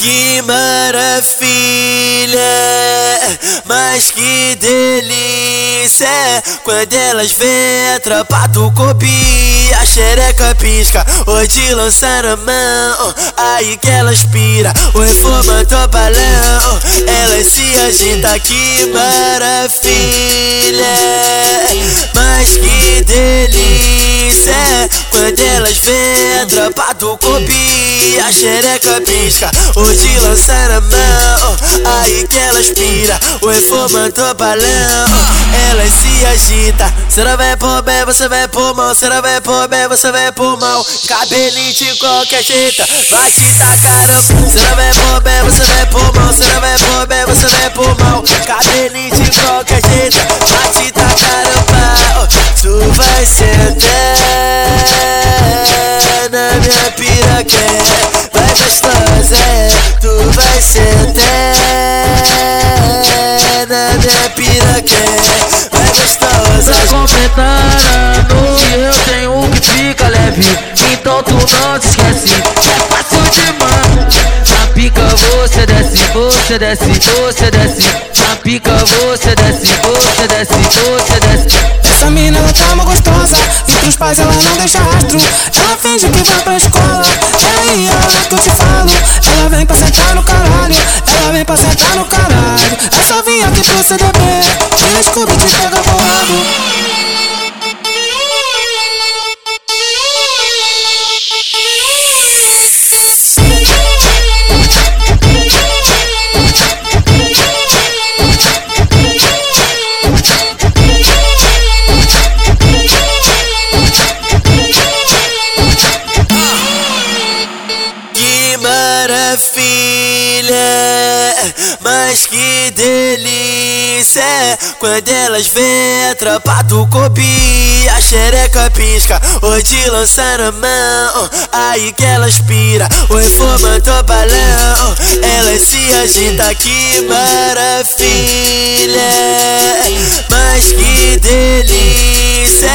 Que maravilha, mas que delícia Quando elas vêm a tropa do Kobe A xereca pisca, hoje lançar a mão Aí que elas pira, o informante balão Elas se agita, que maravilha Mas que delícia Quando elas vêm tropa do Kobe A xereca pisca, Hoje lançar a mão, aí que ela aspira O informante balão, ela se agita. Você não vai por bem, você vai por mal. Você não vai por bem, você vai por mal. Cabelinho de qualquer jeito, vai te tacar Você não vai por bem, você vai por mal. Você não vai por bem, você vai por mal. Cabelinho de qualquer jeito, vai te tacar pau Tu vai sentar piraquê Vai gostosa vai sentar na minha piroquinha, vai gostosa. Tá completando e eu tenho o que fica leve, então tu não te esquece, é fácil demais. Na pica você desce, você desce, você desce. Na pica você desce, você desce, você desce. Essa mina tá uma gostosa Pros pais ela não deixa rastro Ela finge que vai pra escola. É aí a que eu te falo. Ela vem pra sentar no caralho. Ela vem pra sentar no caralho. Só vir aqui pro CDB E Scooby te pega maravilha, mas que delícia Quando elas vêm a tropa do Kobe A xereca pisca, hoje lançar a mão Aí que elas pira, o informante balão Elas se agita, que maravilha Mas que delícia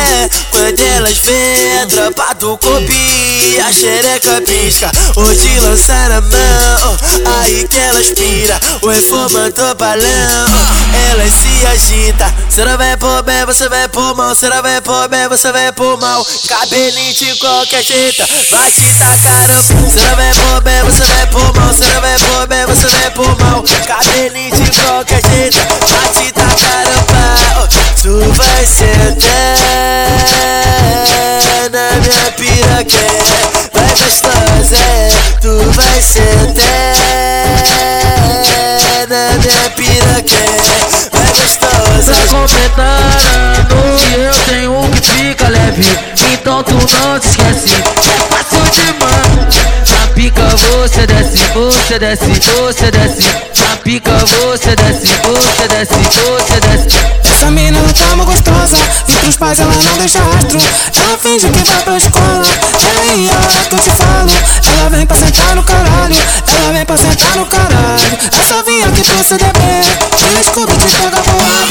Quando elas vêm a tropa do Kobe A xereca pisca, hoje lançar a mão Aí que elas pira, o informante balão Elas se agita, não vai por bem, você vai por mal. Não vai por bem, você vai por mal. Cabelinho de qualquer jeito, vai te tacar não vai por bem, você vai por mal. Não vai por bem, você vai por mal. Cabelinho de qualquer jeito, vai te tacar vai sentar na minha piroquinha Vai gostosa. Tá completando e eu tenho o que fica leve. Então tu não te esquece, é fácil demais. Na pica você desce, você desce, você desce. Na pica você desce, você desce, você desce. Essa mina ela tá uma gostosa E pros pais ela não deixa rastro. Ela finge que vai pra escola. É aí a hora que eu te Ela pra sentar no caralho. Ela vem pra sentar no caralho. É só vir aqui pro CDB E o Scooby te pega bolado